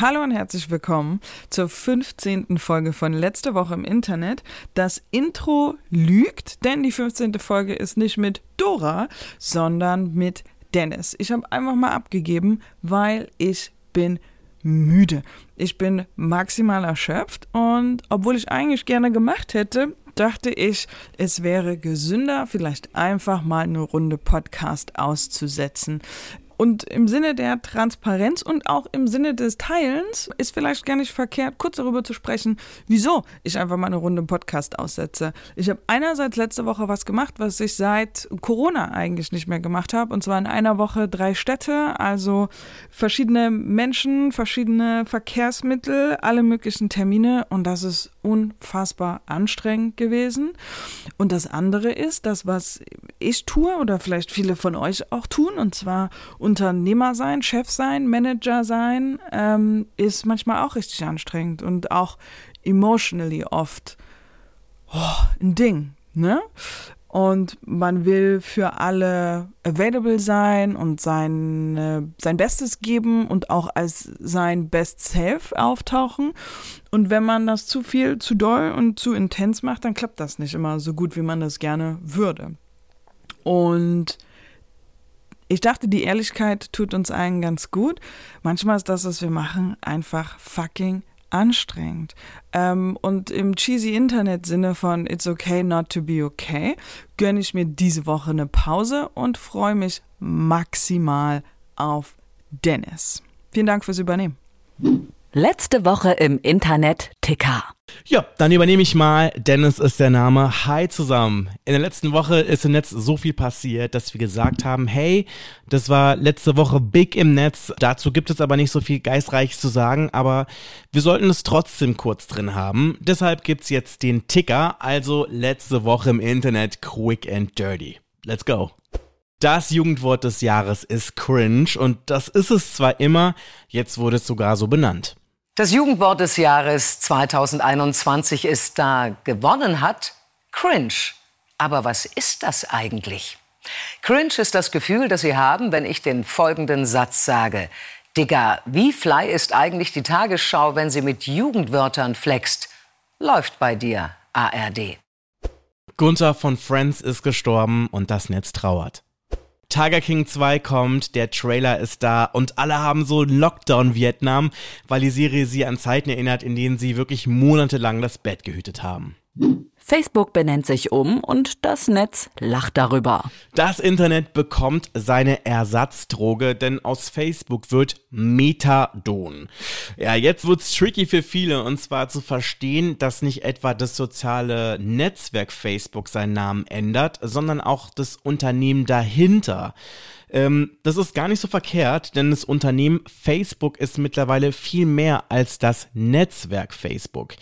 Hallo und herzlich willkommen zur 15. Folge von Letzte Woche im Internet. Das Intro lügt, denn die 15. Folge ist nicht mit Dora, sondern mit Dennis. Ich habe einfach mal abgegeben, weil ich bin müde. Ich bin maximal erschöpft und obwohl ich eigentlich gerne gemacht hätte, dachte ich, es wäre gesünder, vielleicht einfach mal eine Runde Podcast auszusetzen. Und im Sinne der Transparenz und auch im Sinne des Teilens ist vielleicht gar nicht verkehrt, kurz darüber zu sprechen, wieso ich einfach mal eine Runde Podcast aussetze. Ich habe einerseits letzte Woche was gemacht, was ich seit Corona eigentlich nicht mehr gemacht habe. Und zwar in einer Woche drei Städte, also verschiedene Menschen, verschiedene Verkehrsmittel, alle möglichen Termine. Und das ist unfassbar anstrengend gewesen. Und das andere ist, das, was ich tue oder vielleicht viele von euch auch tun, und zwar Unternehmer sein, Chef sein, Manager sein, ähm, ist manchmal auch richtig anstrengend und auch emotionally oft oh, ein Ding, ne? Und man will für alle available sein und sein, sein Bestes geben und auch als sein Best Self auftauchen. Und wenn man das zu viel, zu doll und zu intens macht, dann klappt das nicht immer so gut, wie man das gerne würde. Und ich dachte, die Ehrlichkeit tut uns allen ganz gut. Manchmal ist das, was wir machen, einfach fucking anstrengend. Ähm, und im cheesy Internet-Sinne von It's okay not to be okay, gönne ich mir diese Woche eine Pause und freue mich maximal auf Dennis. Vielen Dank fürs Übernehmen. Letzte Woche im Internet Ticker. Ja, dann übernehme ich mal. Dennis ist der Name. Hi zusammen. In der letzten Woche ist im Netz so viel passiert, dass wir gesagt haben, hey, das war letzte Woche big im Netz. Dazu gibt es aber nicht so viel Geistreiches zu sagen, aber wir sollten es trotzdem kurz drin haben. Deshalb gibt's jetzt den Ticker, also letzte Woche im Internet quick and dirty. Let's go. Das Jugendwort des Jahres ist cringe und das ist es zwar immer, jetzt wurde es sogar so benannt. Das Jugendwort des Jahres 2021 ist da. Gewonnen hat Cringe. Aber was ist das eigentlich? Cringe ist das Gefühl, das Sie haben, wenn ich den folgenden Satz sage. Digga, wie fly ist eigentlich die Tagesschau, wenn sie mit Jugendwörtern flext? Läuft bei dir, ARD. Gunther von Friends ist gestorben und das Netz trauert. Tiger King 2 kommt, der Trailer ist da und alle haben so Lockdown Vietnam, weil die Serie sie an Zeiten erinnert, in denen sie wirklich monatelang das Bett gehütet haben. Facebook benennt sich um und das Netz lacht darüber. Das Internet bekommt seine Ersatzdroge, denn aus Facebook wird Methadon. Ja, jetzt wird's tricky für viele und zwar zu verstehen, dass nicht etwa das soziale Netzwerk Facebook seinen Namen ändert, sondern auch das Unternehmen dahinter. Ähm, das ist gar nicht so verkehrt, denn das Unternehmen Facebook ist mittlerweile viel mehr als das Netzwerk Facebook.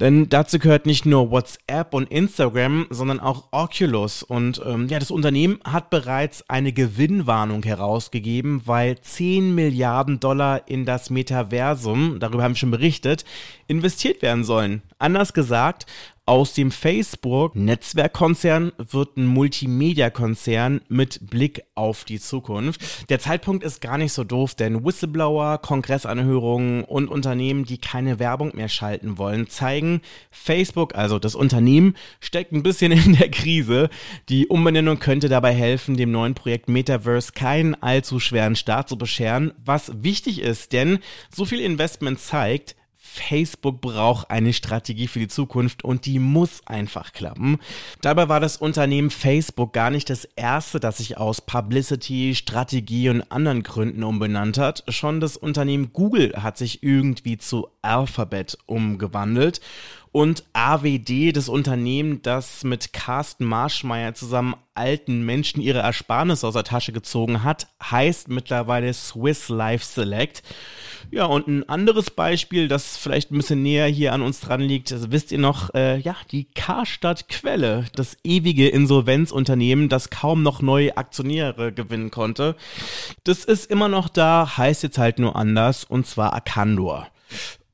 Denn dazu gehört nicht nur WhatsApp und Instagram, sondern auch Oculus. Und ähm, ja, das Unternehmen hat bereits eine Gewinnwarnung herausgegeben, weil 10 Milliarden Dollar in das Metaversum, darüber haben wir schon berichtet, investiert werden sollen. Anders gesagt, aus dem Facebook-Netzwerkkonzern wird ein Multimedia-Konzern mit Blick auf die Zukunft. Der Zeitpunkt ist gar nicht so doof, denn Whistleblower, Kongressanhörungen und Unternehmen, die keine Werbung mehr schalten wollen, zeigen, Facebook, also das Unternehmen, steckt ein bisschen in der Krise. Die Umbenennung könnte dabei helfen, dem neuen Projekt Metaverse keinen allzu schweren Start zu bescheren, was wichtig ist, denn so viel Investment zeigt, Facebook braucht eine Strategie für die Zukunft und die muss einfach klappen. Dabei war das Unternehmen Facebook gar nicht das erste, das sich aus Publicity, Strategie und anderen Gründen umbenannt hat. Schon das Unternehmen Google hat sich irgendwie zu Alphabet umgewandelt. Und AWD, das Unternehmen, das mit Carsten Marschmeier zusammen alten Menschen ihre Ersparnisse aus der Tasche gezogen hat, heißt mittlerweile Swiss Life Select. Ja, und ein anderes Beispiel, das vielleicht ein bisschen näher hier an uns dran liegt, wisst ihr noch, äh, ja, die Karstadt Quelle, das ewige Insolvenzunternehmen, das kaum noch neue Aktionäre gewinnen konnte. Das ist immer noch da, heißt jetzt halt nur anders, und zwar Akandor.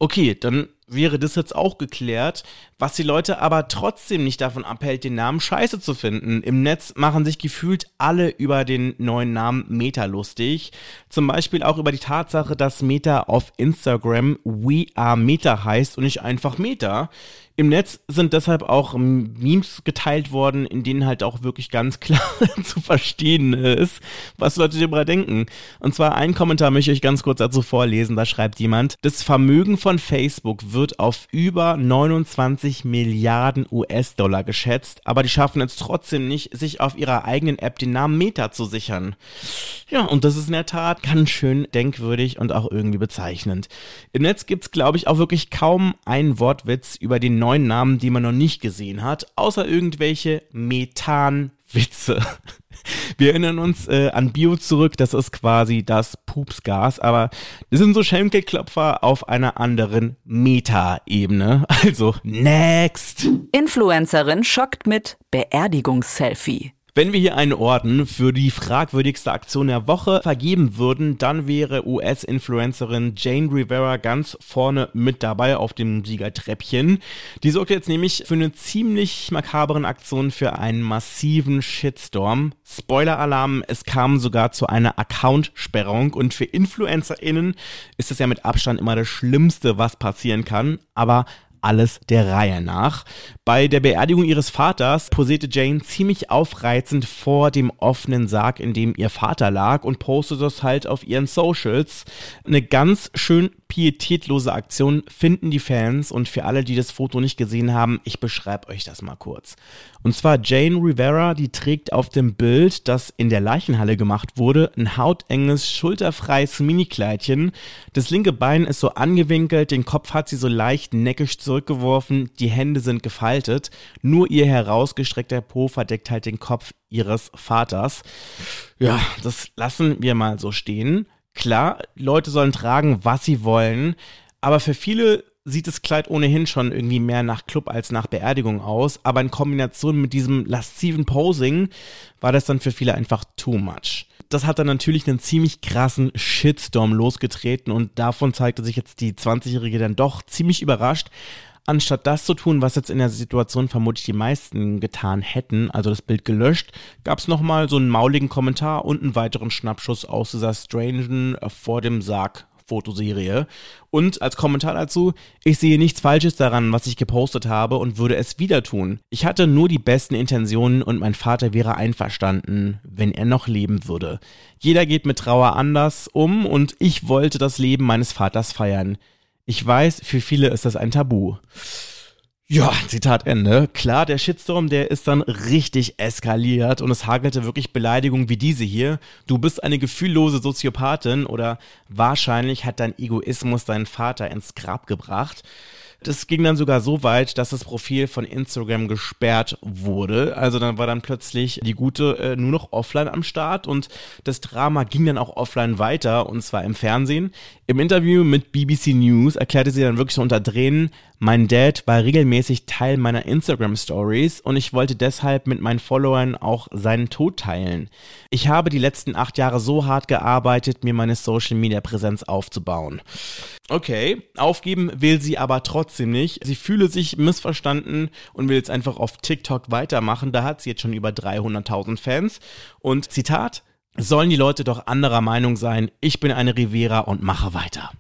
Okay, dann wäre das jetzt auch geklärt, was die Leute aber trotzdem nicht davon abhält, den Namen scheiße zu finden. Im Netz machen sich gefühlt alle über den neuen Namen Meta lustig. Zum Beispiel auch über die Tatsache, dass Meta auf Instagram We Are Meta heißt und nicht einfach Meta. Im Netz sind deshalb auch Memes geteilt worden, in denen halt auch wirklich ganz klar zu verstehen ist, was Leute darüber denken. Und zwar ein Kommentar möchte ich euch ganz kurz dazu vorlesen. Da schreibt jemand, das Vermögen von Facebook wird auf über 29 Milliarden US-Dollar geschätzt, aber die schaffen es trotzdem nicht, sich auf ihrer eigenen App den Namen Meta zu sichern. Ja, und das ist in der Tat ganz schön denkwürdig und auch irgendwie bezeichnend. Im Netz gibt's, glaube ich, auch wirklich kaum einen Wortwitz über den neuen Namen, die man noch nicht gesehen hat, außer irgendwelche Methanwitze. Wir erinnern uns äh, an Bio zurück, das ist quasi das Pupsgas, aber das sind so Schenkelklopfer auf einer anderen Meta-Ebene. Also, next! Influencerin schockt mit Beerdigungsselfie. Wenn wir hier einen Orden für die fragwürdigste Aktion der Woche vergeben würden, dann wäre US-Influencerin Jane Rivera ganz vorne mit dabei auf dem Siegertreppchen. Die sorgt jetzt nämlich für eine ziemlich makaberen Aktion für einen massiven Shitstorm. Spoiler-Alarm, es kam sogar zu einer Account-Sperrung und für InfluencerInnen ist es ja mit Abstand immer das Schlimmste, was passieren kann. Aber alles der Reihe nach. Bei der Beerdigung ihres Vaters posierte Jane ziemlich aufreizend vor dem offenen Sarg, in dem ihr Vater lag und postete das halt auf ihren Socials. Eine ganz schön pietätlose Aktion finden die Fans und für alle, die das Foto nicht gesehen haben, ich beschreibe euch das mal kurz. Und zwar Jane Rivera, die trägt auf dem Bild, das in der Leichenhalle gemacht wurde, ein hautenges, schulterfreies Minikleidchen. Das linke Bein ist so angewinkelt, den Kopf hat sie so leicht neckisch zurückgeworfen, die Hände sind gefaltet, nur ihr herausgestreckter Po verdeckt halt den Kopf ihres Vaters. Ja, das lassen wir mal so stehen. Klar, Leute sollen tragen, was sie wollen, aber für viele sieht das Kleid ohnehin schon irgendwie mehr nach Club als nach Beerdigung aus, aber in Kombination mit diesem lasziven Posing war das dann für viele einfach too much. Das hat dann natürlich einen ziemlich krassen Shitstorm losgetreten und davon zeigte sich jetzt die 20-Jährige dann doch ziemlich überrascht, Anstatt das zu tun, was jetzt in der Situation vermutlich die meisten getan hätten, also das Bild gelöscht, gab es nochmal so einen mauligen Kommentar und einen weiteren Schnappschuss aus dieser strangen äh, vor dem Sarg Fotoserie. Und als Kommentar dazu, ich sehe nichts Falsches daran, was ich gepostet habe und würde es wieder tun. Ich hatte nur die besten Intentionen und mein Vater wäre einverstanden, wenn er noch leben würde. Jeder geht mit Trauer anders um und ich wollte das Leben meines Vaters feiern. Ich weiß, für viele ist das ein Tabu. Ja, Zitat Ende. Klar, der Shitstorm, der ist dann richtig eskaliert und es hagelte wirklich Beleidigungen wie diese hier. Du bist eine gefühllose Soziopathin oder wahrscheinlich hat dein Egoismus deinen Vater ins Grab gebracht. Das ging dann sogar so weit, dass das Profil von Instagram gesperrt wurde. Also dann war dann plötzlich die gute äh, nur noch offline am Start und das Drama ging dann auch offline weiter und zwar im Fernsehen. Im Interview mit BBC News erklärte sie dann wirklich unter Tränen, mein Dad war regelmäßig Teil meiner Instagram Stories und ich wollte deshalb mit meinen Followern auch seinen Tod teilen. Ich habe die letzten acht Jahre so hart gearbeitet, mir meine Social Media Präsenz aufzubauen. Okay, aufgeben will sie aber trotzdem nicht. Sie fühle sich missverstanden und will jetzt einfach auf TikTok weitermachen. Da hat sie jetzt schon über 300.000 Fans. Und Zitat, sollen die Leute doch anderer Meinung sein. Ich bin eine Rivera und mache weiter.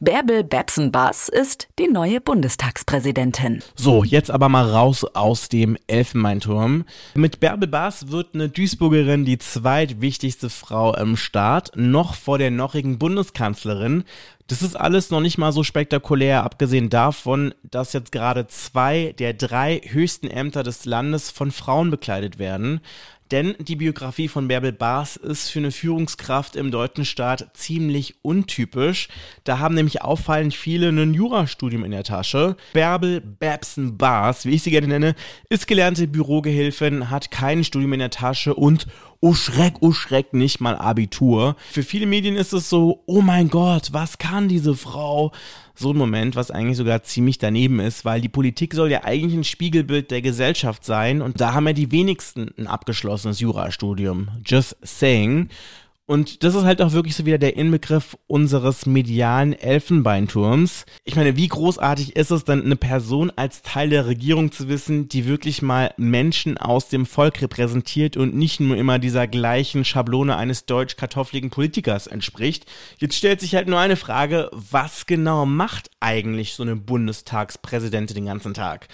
Bärbel Babson-Bass ist die neue Bundestagspräsidentin. So, jetzt aber mal raus aus dem Elfenbeinturm. Mit Bärbel Bass wird eine Duisburgerin die zweitwichtigste Frau im Staat, noch vor der nochigen Bundeskanzlerin. Das ist alles noch nicht mal so spektakulär, abgesehen davon, dass jetzt gerade zwei der drei höchsten Ämter des Landes von Frauen bekleidet werden. Denn die Biografie von Bärbel Baas ist für eine Führungskraft im deutschen Staat ziemlich untypisch. Da haben nämlich auffallend viele ein Jurastudium in der Tasche. Bärbel Babson Baas, wie ich sie gerne nenne, ist gelernte Bürogehilfin, hat kein Studium in der Tasche und oh Schreck, oh Schreck, nicht mal Abitur. Für viele Medien ist es so, oh mein Gott, was kann diese Frau? So ein Moment, was eigentlich sogar ziemlich daneben ist, weil die Politik soll ja eigentlich ein Spiegelbild der Gesellschaft sein und da haben ja die wenigsten ein abgeschlossenes Jurastudium. Just saying. Und das ist halt auch wirklich so wieder der Inbegriff unseres medialen Elfenbeinturms. Ich meine, wie großartig ist es dann, eine Person als Teil der Regierung zu wissen, die wirklich mal Menschen aus dem Volk repräsentiert und nicht nur immer dieser gleichen Schablone eines deutsch-kartoffeligen Politikers entspricht. Jetzt stellt sich halt nur eine Frage, was genau macht eigentlich so eine Bundestagspräsidentin den ganzen Tag?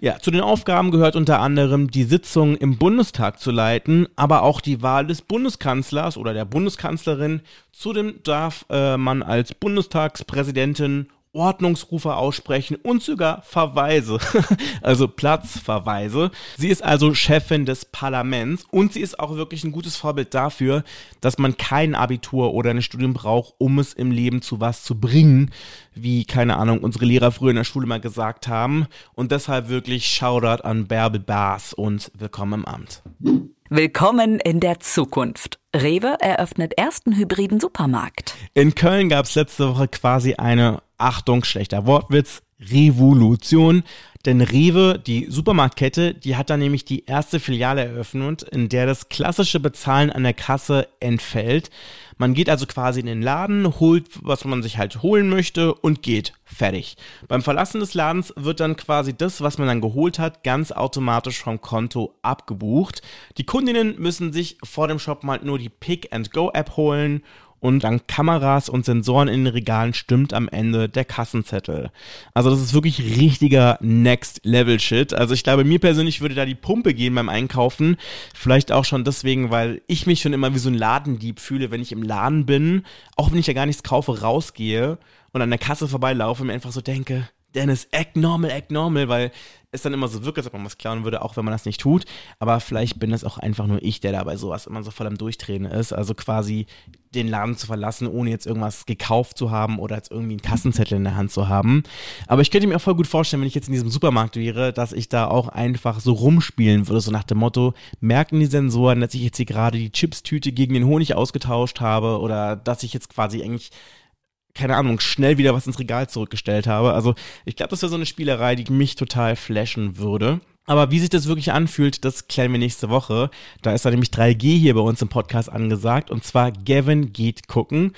Ja, zu den Aufgaben gehört unter anderem die Sitzung im Bundestag zu leiten, aber auch die Wahl des Bundeskanzlers oder der Bundeskanzlerin. Zudem darf äh, man als Bundestagspräsidentin Ordnungsrufe aussprechen und sogar Verweise, also Platzverweise. Sie ist also Chefin des Parlaments und sie ist auch wirklich ein gutes Vorbild dafür, dass man kein Abitur oder ein Studium braucht, um es im Leben zu was zu bringen, wie, keine Ahnung, unsere Lehrer früher in der Schule mal gesagt haben. Und deshalb wirklich Shoutout an Bärbel Baas und willkommen im Amt. Willkommen in der Zukunft. Rewe eröffnet ersten hybriden Supermarkt. In Köln gab es letzte Woche quasi eine, Achtung, schlechter Wortwitz, Revolution. Denn Rewe, die Supermarktkette, die hat da nämlich die erste Filiale eröffnet, in der das klassische Bezahlen an der Kasse entfällt. Man geht also quasi in den Laden, holt, was man sich halt holen möchte und geht. Fertig. Beim Verlassen des Ladens wird dann quasi das, was man dann geholt hat, ganz automatisch vom Konto abgebucht. Die Kundinnen müssen sich vor dem Shop mal nur die Pick-and-Go-App holen und dank Kameras und Sensoren in den Regalen stimmt am Ende der Kassenzettel. Also das ist wirklich richtiger Next-Level-Shit. Also ich glaube, mir persönlich würde da die Pumpe gehen beim Einkaufen. Vielleicht auch schon deswegen, weil ich mich schon immer wie so ein Ladendieb fühle, wenn ich im Laden bin, auch wenn ich ja gar nichts kaufe, rausgehe und an der Kasse vorbeilaufe und mir einfach so denke, Dennis, act normal, act normal, weil es dann immer so wirkt, als ob man was klauen würde, auch wenn man das nicht tut. Aber vielleicht bin es auch einfach nur ich, der dabei sowas immer so voll am Durchdrehen ist. Also quasi den Laden zu verlassen, ohne jetzt irgendwas gekauft zu haben oder jetzt irgendwie einen Kassenzettel in der Hand zu haben. Aber ich könnte mir auch voll gut vorstellen, wenn ich jetzt in diesem Supermarkt wäre, dass ich da auch einfach so rumspielen würde, so nach dem Motto, merken die Sensoren, dass ich jetzt hier gerade die Chipstüte gegen den Honig ausgetauscht habe oder dass ich jetzt quasi eigentlich keine Ahnung, schnell wieder was ins Regal zurückgestellt habe. Also ich glaube, das wäre so eine Spielerei, die mich total flashen würde. Aber wie sich das wirklich anfühlt, das klären wir nächste Woche. Da ist da nämlich 3G hier bei uns im Podcast angesagt. Und zwar Gavin geht gucken.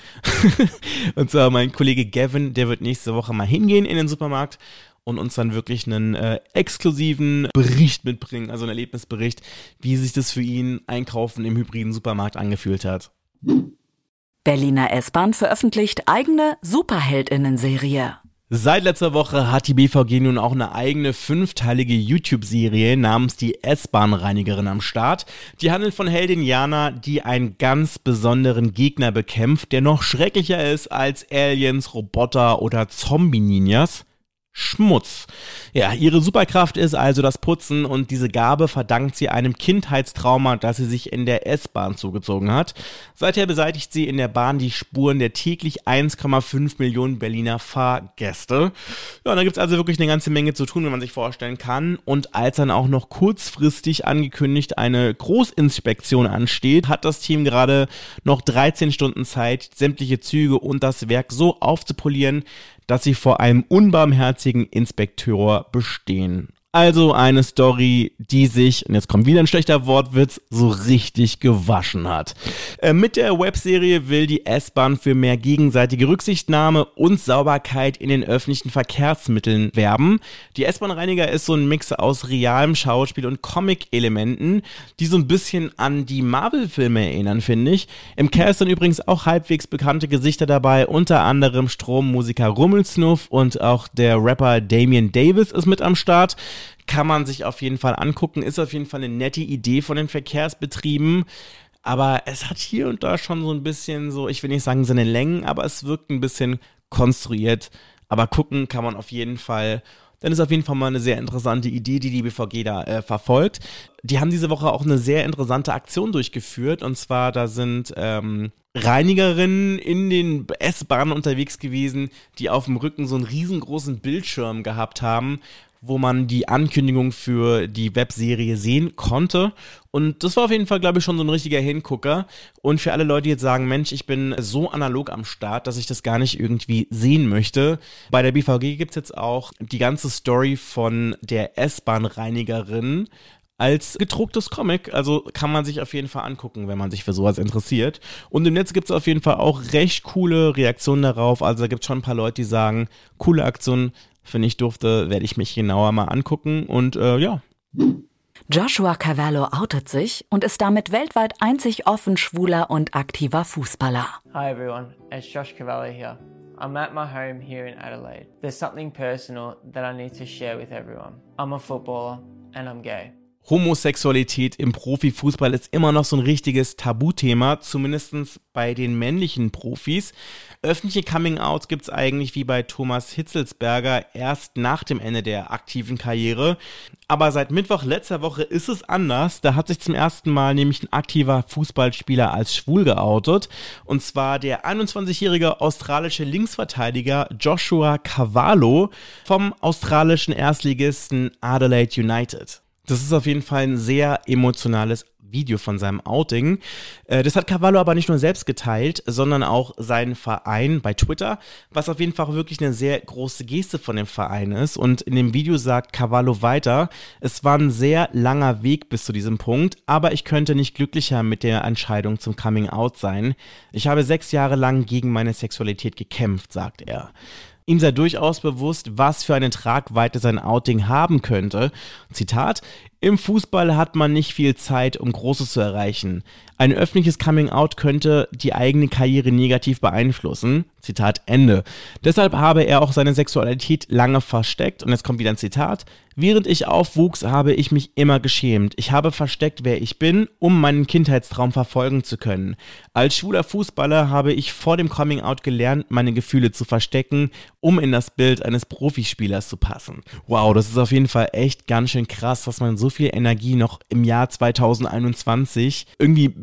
und zwar mein Kollege Gavin, der wird nächste Woche mal hingehen in den Supermarkt und uns dann wirklich einen äh, exklusiven Bericht mitbringen, also einen Erlebnisbericht, wie sich das für ihn einkaufen im hybriden Supermarkt angefühlt hat. Berliner S-Bahn veröffentlicht eigene Superheldinnen-Serie. Seit letzter Woche hat die BVG nun auch eine eigene fünfteilige YouTube-Serie namens die S-Bahn-Reinigerin am Start. Die handelt von Heldin Jana, die einen ganz besonderen Gegner bekämpft, der noch schrecklicher ist als Aliens, Roboter oder Zombie-Ninjas. Schmutz. Ja, ihre Superkraft ist also das Putzen und diese Gabe verdankt sie einem Kindheitstrauma, das sie sich in der S-Bahn zugezogen hat. Seither beseitigt sie in der Bahn die Spuren der täglich 1,5 Millionen Berliner Fahrgäste. Ja, und da gibt's also wirklich eine ganze Menge zu tun, wenn man sich vorstellen kann. Und als dann auch noch kurzfristig angekündigt eine Großinspektion ansteht, hat das Team gerade noch 13 Stunden Zeit, sämtliche Züge und das Werk so aufzupolieren, dass sie vor einem unbarmherzigen Inspekteur bestehen. Also eine Story, die sich, und jetzt kommt wieder ein schlechter Wortwitz, so richtig gewaschen hat. Äh, mit der Webserie will die S-Bahn für mehr gegenseitige Rücksichtnahme und Sauberkeit in den öffentlichen Verkehrsmitteln werben. Die S-Bahn-Reiniger ist so ein Mix aus realem Schauspiel und Comic-Elementen, die so ein bisschen an die Marvel-Filme erinnern, finde ich. Im Cast sind übrigens auch halbwegs bekannte Gesichter dabei, unter anderem Strommusiker Rummelsnuff und auch der Rapper Damian Davis ist mit am Start kann man sich auf jeden Fall angucken. Ist auf jeden Fall eine nette Idee von den Verkehrsbetrieben. Aber es hat hier und da schon so ein bisschen so, ich will nicht sagen seine Längen, aber es wirkt ein bisschen konstruiert. Aber gucken kann man auf jeden Fall. dann ist auf jeden Fall mal eine sehr interessante Idee, die die BVG da äh, verfolgt. Die haben diese Woche auch eine sehr interessante Aktion durchgeführt und zwar da sind ähm, Reinigerinnen in den S-Bahnen unterwegs gewesen, die auf dem Rücken so einen riesengroßen Bildschirm gehabt haben, wo man die Ankündigung für die Webserie sehen konnte. Und das war auf jeden Fall, glaube ich, schon so ein richtiger Hingucker. Und für alle Leute, die jetzt sagen, Mensch, ich bin so analog am Start, dass ich das gar nicht irgendwie sehen möchte. Bei der BVG gibt's jetzt auch die ganze Story von der S-Bahn-Reinigerin als gedrucktes Comic. Also kann man sich auf jeden Fall angucken, wenn man sich für sowas interessiert. Und im Netz gibt es auf jeden Fall auch recht coole Reaktionen darauf. Also da gibt es schon ein paar Leute, die sagen, coole Aktion, finde ich durfte, werde ich mich genauer mal angucken. Und äh, ja. Joshua Cavallo outet sich und ist damit weltweit einzig offen schwuler und aktiver Fußballer. Hi everyone, it's Josh Cavallo here. I'm at my home here in Adelaide. There's something personal that I need to share with everyone. I'm a footballer and I'm gay. Homosexualität im Profifußball ist immer noch so ein richtiges Tabuthema, zumindest bei den männlichen Profis. Öffentliche Coming-Outs gibt es eigentlich wie bei Thomas Hitzelsberger erst nach dem Ende der aktiven Karriere. Aber seit Mittwoch letzter Woche ist es anders. Da hat sich zum ersten Mal nämlich ein aktiver Fußballspieler als schwul geoutet. Und zwar der 21-jährige australische Linksverteidiger Joshua Cavallo vom australischen Erstligisten Adelaide United. Das ist auf jeden Fall ein sehr emotionales Video von seinem Outing. Äh, das hat Cavallo aber nicht nur selbst geteilt, sondern auch seinen Verein bei Twitter, was auf jeden Fall wirklich eine sehr große Geste von dem Verein ist. Und in dem Video sagt Cavallo weiter, es war ein sehr langer Weg bis zu diesem Punkt, aber ich könnte nicht glücklicher mit der Entscheidung zum Coming Out sein. Ich habe sechs Jahre lang gegen meine Sexualität gekämpft, sagt er. Ihm sei durchaus bewusst, was für eine Tragweite sein Outing haben könnte. Zitat, im Fußball hat man nicht viel Zeit, um Großes zu erreichen. Ein öffentliches Coming-out könnte die eigene Karriere negativ beeinflussen. Zitat Ende. Deshalb habe er auch seine Sexualität lange versteckt. Und jetzt kommt wieder ein Zitat. Während ich aufwuchs, habe ich mich immer geschämt. Ich habe versteckt, wer ich bin, um meinen Kindheitstraum verfolgen zu können. Als schwuler Fußballer habe ich vor dem Coming-out gelernt, meine Gefühle zu verstecken, um in das Bild eines Profispielers zu passen. Wow, das ist auf jeden Fall echt ganz schön krass, dass man so viel Energie noch im Jahr 2021 irgendwie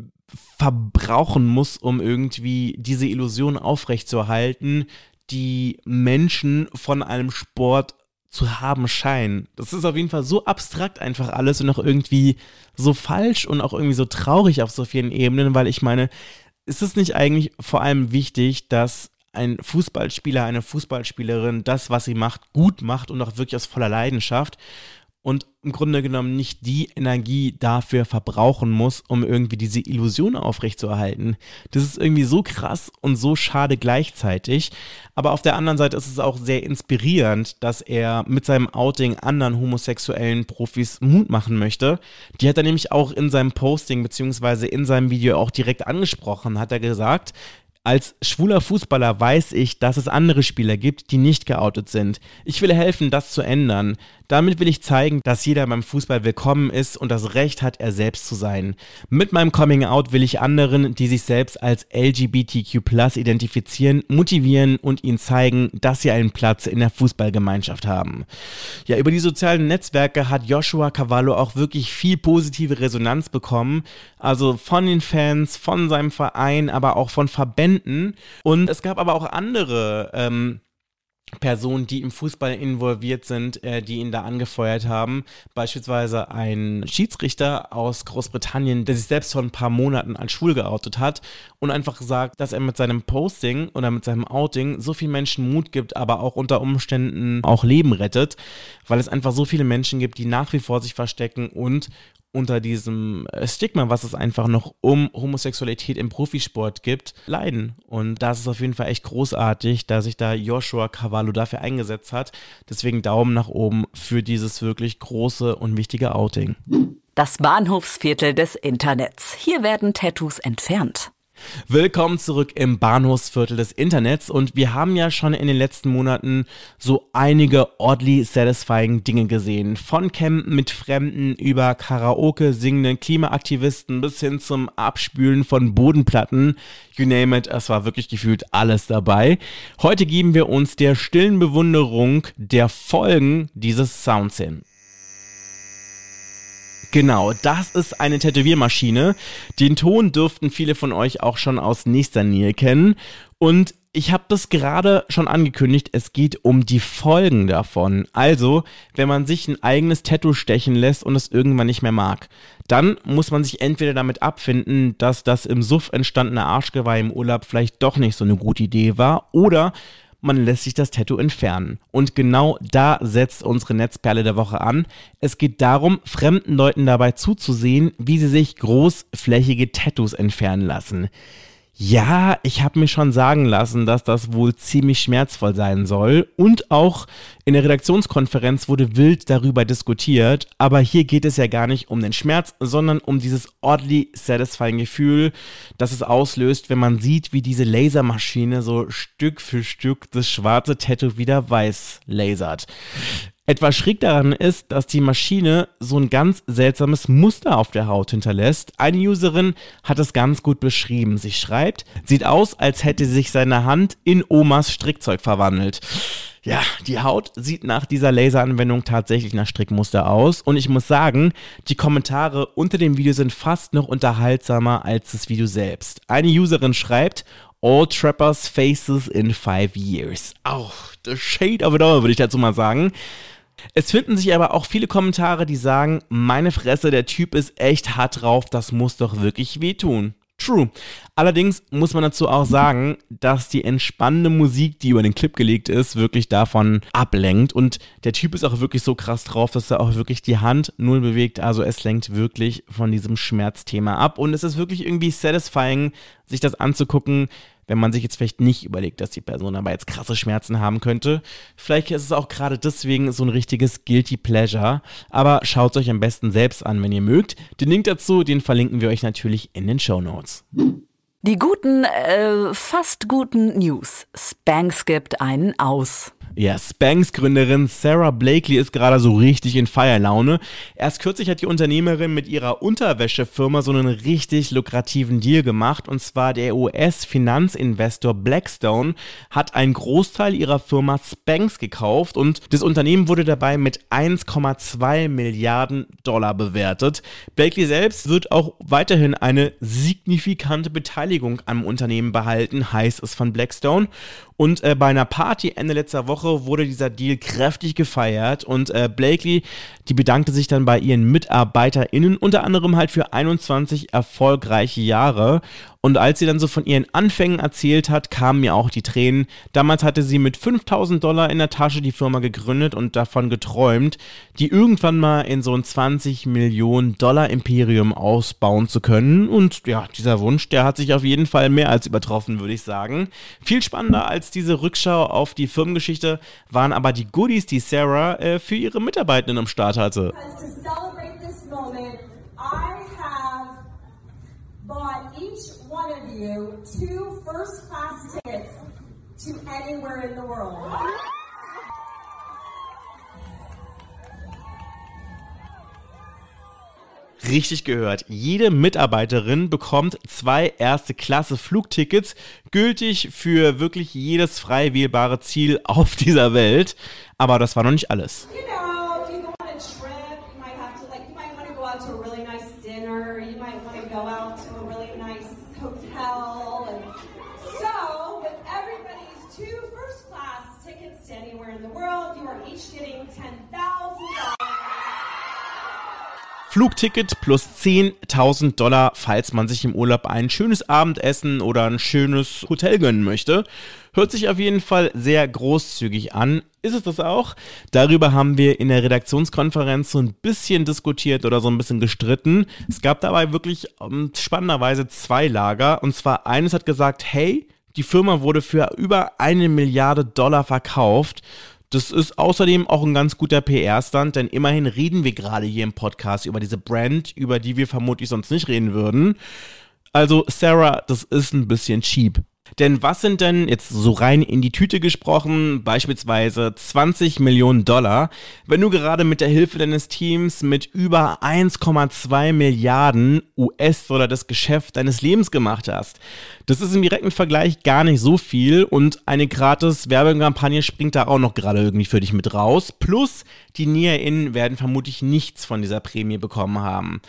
verbrauchen muss, um irgendwie diese Illusion aufrechtzuerhalten, die Menschen von einem Sport zu haben scheinen. Das ist auf jeden Fall so abstrakt einfach alles und auch irgendwie so falsch und auch irgendwie so traurig auf so vielen Ebenen, weil ich meine, ist es nicht eigentlich vor allem wichtig, dass ein Fußballspieler, eine Fußballspielerin das, was sie macht, gut macht und auch wirklich aus voller Leidenschaft und im Grunde genommen nicht die Energie dafür verbrauchen muss, um irgendwie diese Illusion aufrechtzuerhalten. Das ist irgendwie so krass und so schade gleichzeitig. Aber auf der anderen Seite ist es auch sehr inspirierend, dass er mit seinem Outing anderen homosexuellen Profis Mut machen möchte. Die hat er nämlich auch in seinem Posting beziehungsweise in seinem Video auch direkt angesprochen, hat er gesagt, als schwuler Fußballer weiß ich, dass es andere Spieler gibt, die nicht geoutet sind. Ich will helfen, das zu ändern. Damit will ich zeigen, dass jeder beim Fußball willkommen ist und das Recht hat, er selbst zu sein. Mit meinem Coming Out will ich anderen, die sich selbst als LGBTQ identifizieren, motivieren und ihnen zeigen, dass sie einen Platz in der Fußballgemeinschaft haben. Ja, über die sozialen Netzwerke hat Joshua Cavallo auch wirklich viel positive Resonanz bekommen. Also von den Fans, von seinem Verein, aber auch von Verbänden. Und es gab aber auch andere ähm, Personen, die im Fußball involviert sind, äh, die ihn da angefeuert haben. Beispielsweise ein Schiedsrichter aus Großbritannien, der sich selbst vor ein paar Monaten als schwul geoutet hat und einfach sagt, dass er mit seinem Posting oder mit seinem Outing so viel Menschen Mut gibt, aber auch unter Umständen auch Leben rettet, weil es einfach so viele Menschen gibt, die nach wie vor sich verstecken und unter diesem äh, Stigma, was es einfach noch um Homosexualität im Profisport gibt, leiden. Und das ist auf jeden Fall echt großartig, dass sich da Joshua Cavallo dafür eingesetzt hat. Deswegen Daumen nach oben für dieses wirklich große und wichtige Outing. Das Bahnhofsviertel des Internets. Hier werden Tattoos entfernt. Willkommen zurück im Bahnhofsviertel des Internets und wir haben ja schon in den letzten Monaten so einige oddly satisfying Dinge gesehen. Von Campen mit Fremden über Karaoke singenden Klimaaktivisten bis hin zum Abspülen von Bodenplatten. You name it, es war wirklich gefühlt alles dabei. Heute geben wir uns der stillen Bewunderung der Folgen dieses Sounds hin. Genau, das ist eine Tätowiermaschine. Den Ton dürften viele von euch auch schon aus nächster Nähe kennen. Und ich habe das gerade schon angekündigt, es geht um die Folgen davon. Also, wenn man sich ein eigenes Tattoo stechen lässt und es irgendwann nicht mehr mag, dann muss man sich entweder damit abfinden, dass das im Suff entstandene Arschgeweih im Urlaub vielleicht doch nicht so eine gute Idee war, oder man lässt sich das Tattoo entfernen. Und genau da setzt unsere Netzperle der Woche an. Es geht darum, fremden Leuten dabei zuzusehen, wie sie sich großflächige Tattoos entfernen lassen. Ja, ich habe mir schon sagen lassen, dass das wohl ziemlich schmerzvoll sein soll. Und auch in der Redaktionskonferenz wurde wild darüber diskutiert. Aber hier geht es ja gar nicht um den Schmerz, sondern um dieses oddly satisfying Gefühl, das es auslöst, wenn man sieht, wie diese Lasermaschine so Stück für Stück das schwarze Tattoo wieder weiß lasert. Etwas schräg daran ist, dass die Maschine so ein ganz seltsames Muster auf der Haut hinterlässt. Eine Userin hat es ganz gut beschrieben. Sie schreibt, sieht aus, als hätte sich seine Hand in Omas Strickzeug verwandelt. Ja, die Haut sieht nach dieser Laseranwendung tatsächlich nach Strickmuster aus. Und ich muss sagen, die Kommentare unter dem Video sind fast noch unterhaltsamer als das Video selbst. Eine Userin schreibt, All Trappers Faces in Five Years. Auch the shade of it all, würde ich dazu mal sagen. Es finden sich aber auch viele Kommentare, die sagen, meine Fresse, der Typ ist echt hart drauf, das muss doch wirklich wehtun. True. Allerdings muss man dazu auch sagen, dass die entspannende Musik, die über den Clip gelegt ist, wirklich davon ablenkt. Und der Typ ist auch wirklich so krass drauf, dass er auch wirklich die Hand null bewegt. Also es lenkt wirklich von diesem Schmerzthema ab. Und es ist wirklich irgendwie satisfying, sich das anzugucken, wenn man sich jetzt vielleicht nicht überlegt, dass die Person aber jetzt krasse Schmerzen haben könnte. Vielleicht ist es auch gerade deswegen so ein richtiges Guilty Pleasure. Aber schaut es euch am besten selbst an, wenn ihr mögt. Den Link dazu, den verlinken wir euch natürlich in den Show Notes. Die guten, äh, fast guten News. Spanx gibt einen aus. Ja, Spanx-Gründerin Sarah Blakely ist gerade so richtig in Feierlaune. Erst kürzlich hat die Unternehmerin mit ihrer Unterwäschefirma so einen richtig lukrativen Deal gemacht. Und zwar der US-Finanzinvestor Blackstone hat einen Großteil ihrer Firma Spanx gekauft und das Unternehmen wurde dabei mit 1,2 Milliarden Dollar bewertet. Blakely selbst wird auch weiterhin eine signifikante Beteiligung am Unternehmen behalten, heißt es von Blackstone. Und äh, bei einer Party Ende letzter Woche wurde dieser Deal kräftig gefeiert und äh, Blakely, die bedankte sich dann bei ihren MitarbeiterInnen, unter anderem halt für 21 erfolgreiche Jahre. Und als sie dann so von ihren Anfängen erzählt hat, kamen mir auch die Tränen. Damals hatte sie mit 5000 Dollar in der Tasche die Firma gegründet und davon geträumt, die irgendwann mal in so ein 20 Millionen Dollar Imperium ausbauen zu können. Und ja, dieser Wunsch, der hat sich auf jeden Fall mehr als übertroffen, würde ich sagen. Viel spannender als diese Rückschau auf die Firmengeschichte waren aber die Goodies, die Sarah äh, für ihre Mitarbeitenden am Start hatte. You two first class tickets to anywhere in the world. Richtig gehört. Jede Mitarbeiterin bekommt zwei erste Klasse Flugtickets, gültig für wirklich jedes frei wählbare Ziel auf dieser Welt. Aber das war noch nicht alles. You Flugticket plus 10.000 Dollar, falls man sich im Urlaub ein schönes Abendessen oder ein schönes Hotel gönnen möchte. Hört sich auf jeden Fall sehr großzügig an. Ist es das auch? Darüber haben wir in der Redaktionskonferenz so ein bisschen diskutiert oder so ein bisschen gestritten. Es gab dabei wirklich ähm, spannenderweise zwei Lager. Und zwar eines hat gesagt, hey, die Firma wurde für über eine Milliarde Dollar verkauft. Das ist außerdem auch ein ganz guter PR-Stand, denn immerhin reden wir gerade hier im Podcast über diese Brand, über die wir vermutlich sonst nicht reden würden. Also Sarah, das ist ein bisschen cheap. Denn was sind denn jetzt so rein in die Tüte gesprochen, beispielsweise 20 Millionen Dollar, wenn du gerade mit der Hilfe deines Teams mit über 1,2 Milliarden US-Dollar das Geschäft deines Lebens gemacht hast? Das ist im direkten Vergleich gar nicht so viel und eine gratis Werbekampagne springt da auch noch gerade irgendwie für dich mit raus. Plus die NäherInnen werden vermutlich nichts von dieser Prämie bekommen haben.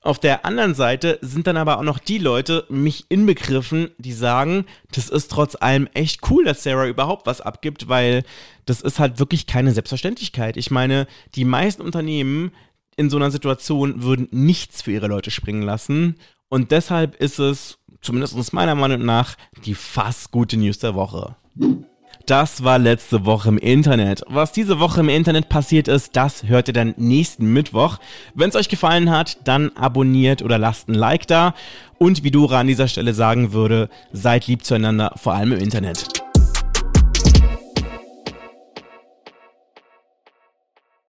Auf der anderen Seite sind dann aber auch noch die Leute, mich inbegriffen, die sagen, das ist trotz allem echt cool, dass Sarah überhaupt was abgibt, weil das ist halt wirklich keine Selbstverständlichkeit. Ich meine, die meisten Unternehmen in so einer Situation würden nichts für ihre Leute springen lassen. Und deshalb ist es, zumindest meiner Meinung nach, die fast gute News der Woche. Das war letzte Woche im Internet. Was diese Woche im Internet passiert ist, das hört ihr dann nächsten Mittwoch. Wenn es euch gefallen hat, dann abonniert oder lasst ein Like da. Und wie Dora an dieser Stelle sagen würde, seid lieb zueinander, vor allem im Internet.